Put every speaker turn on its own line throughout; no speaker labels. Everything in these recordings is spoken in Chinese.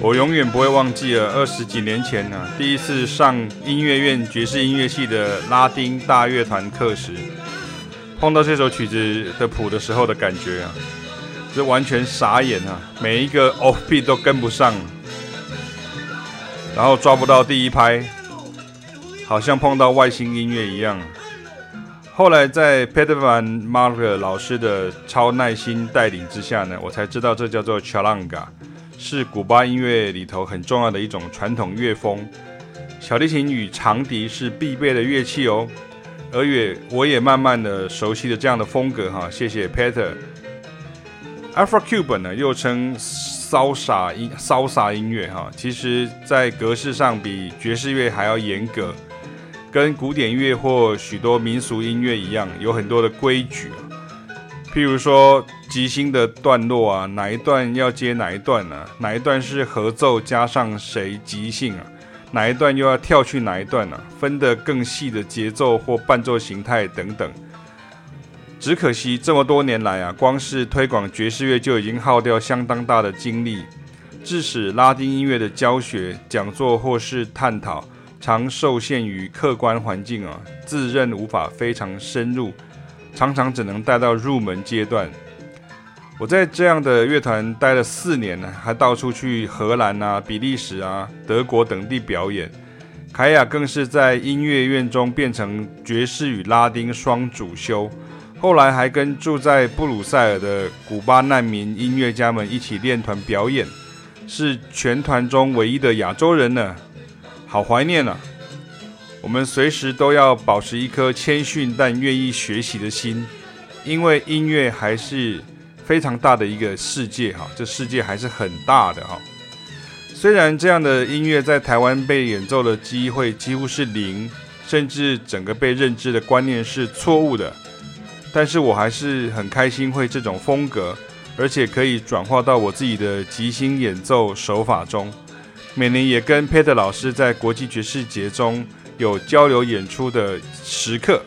我永远不会忘记了二十几年前呢、第一次上音乐院爵士音乐系的拉丁大乐团课时，碰到这首曲子的谱的时候的感觉啊，这完全傻眼啊！每一个 off beat 都跟不上，然后抓不到第一拍，好像碰到外星音乐一样。后来在 Peter Van Marker 老师的超耐心带领之下呢，我才知道这叫做 Chalanga。是古巴音乐里头很重要的一种传统乐风，小提琴与长笛是必备的乐器哦。而也我也慢慢的熟悉了这样的风格哈，谢谢 Peter。Afro-Cuban 呢，又称骚洒音骚洒音乐哈，其实在格式上比爵士乐还要严格，跟古典乐或许多民俗音乐一样，有很多的规矩。譬如说，即兴的段落啊，哪一段要接哪一段呢、啊？哪一段是合奏加上谁即兴啊？哪一段又要跳去哪一段呢、啊？分得更细的节奏或伴奏形态等等。只可惜这么多年来啊，光是推广爵士乐就已经耗掉相当大的精力，致使拉丁音乐的教学、讲座或是探讨，常受限于客观环境啊，自认无法非常深入。常常只能带到入门阶段。我在这样的乐团待了四年呢，还到处去荷兰啊、比利时啊、德国等地表演。凯亚更是在音乐院中变成爵士与拉丁双主修。后来还跟住在布鲁塞尔的古巴难民音乐家们一起练团表演，是全团中唯一的亚洲人呢。好怀念啊！我们随时都要保持一颗谦逊但愿意学习的心，因为音乐还是非常大的一个世界哈，这世界还是很大的哈。虽然这样的音乐在台湾被演奏的机会几乎是零，甚至整个被认知的观念是错误的，但是我还是很开心会这种风格，而且可以转化到我自己的即兴演奏手法中。每年也跟 Peter 老师在国际爵士节中。有交流演出的时刻，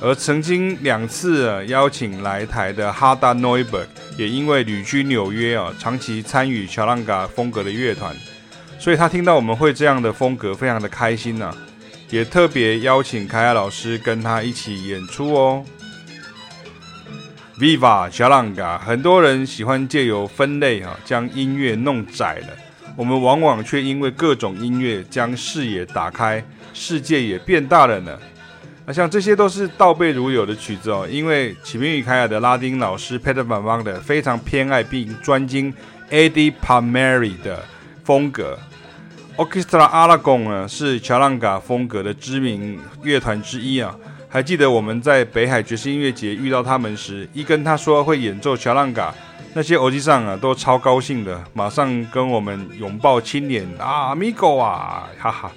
而曾经两次啊邀请来台的哈达诺伊伯也因为旅居纽约啊，长期参与乔朗嘎风格的乐团，所以他听到我们会这样的风格，非常的开心呐、啊，也特别邀请凯亚老师跟他一起演出哦。Viva 乔朗嘎，很多人喜欢借由分类、啊，将音乐弄窄了，我们往往却因为各种音乐将视野打开。世界也变大了呢。那像这些都是倒背如流的曲子哦，因为启明与凯亚的拉丁老师 Peter Van Vagler 非常偏爱并专精 Eddie Palmieri 的风格。Orchestra Aragon 呢是乔朗嘎风格的知名乐团之一啊。还记得我们在北海爵士音乐节遇到他们时，一跟他说会演奏乔朗嘎，那些欧吉桑啊都超高兴的，马上跟我们拥抱亲脸啊，Amigo 啊，哈哈。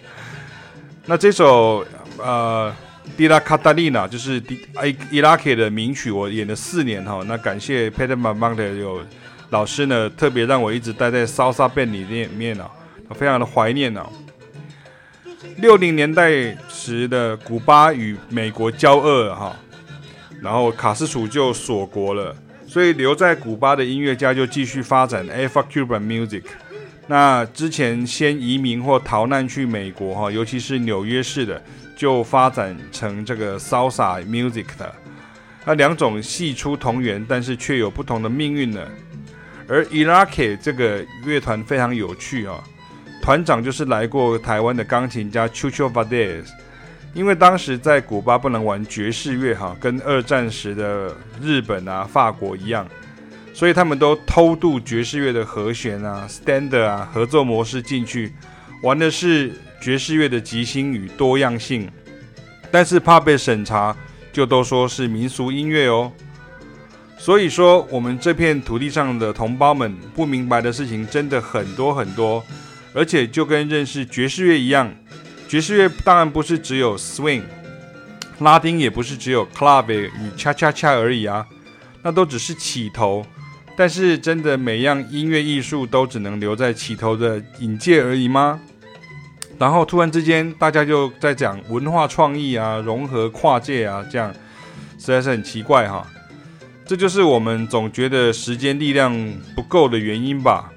那这首呃《迪拉卡达丽娜》就是迪伊伊拉克的名曲，我演了四年哈。那感谢 Peter Van Vagler 有老师呢，特别让我一直待在 Salsa Band 里面面啊，非常的怀念啊。六零年代时的古巴与美国交恶哈，然后卡斯楚就锁国了，所以留在古巴的音乐家就继续发展 Afro-Cuban Music。那之前先移民或逃难去美国哈，尤其是纽约市的，就发展成这个 Salsa music 的。那两种系出同源，但是却有不同的命运呢。而 Iraqi 这个乐团非常有趣啊，团长就是来过台湾的钢琴家 Chucho Valdés。因为当时在古巴不能玩爵士乐哈，跟二战时的日本啊、法国一样。所以他们都偷渡爵士乐的和弦啊、standard 啊、合作模式进去，玩的是爵士乐的即兴与多样性，但是怕被审查，就都说是民俗音乐哦。所以说，我们这片土地上的同胞们不明白的事情真的很多很多。而且就跟认识爵士乐一样，爵士乐当然不是只有 swing，拉丁也不是只有 club 与恰恰恰而已啊，那都只是起头。但是真的每样音乐艺术都只能留在起头的引介而已吗？然后突然之间大家就在讲文化创意啊，融合跨界啊，这样实在是很奇怪哈。这就是我们总觉得时间力量不够的原因吧。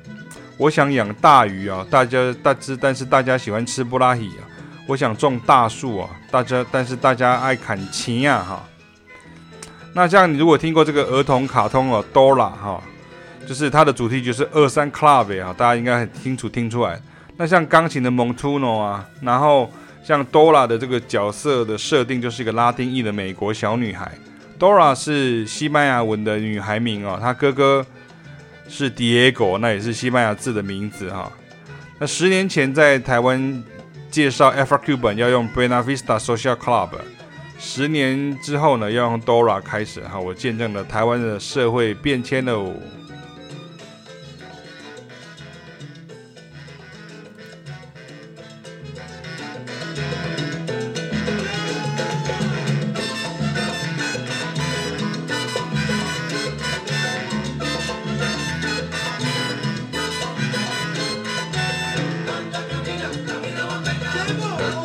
我想养大鱼啊，大家大只，但是大家喜欢吃布拉希啊。我想种大树啊，大家但是大家爱砍琴呀哈。那像你如果听过这个儿童卡通哦，Dora 哈，就是它的主题就是二三 Club 啊，大家应该很清楚听出来。那像钢琴的 Montuno 啊，然后像 Dora 的这个角色的设定就是一个拉丁裔的美国小女孩。Dora 是西班牙文的女孩名哦，她哥哥。是 Diego，那也是西班牙字的名字哈。那十年前在台湾介绍 f r c u b a n 要用 Buena Vista Social Club，十年之后呢要用 Dora 开始哈。我见证了台湾的社会变迁喽。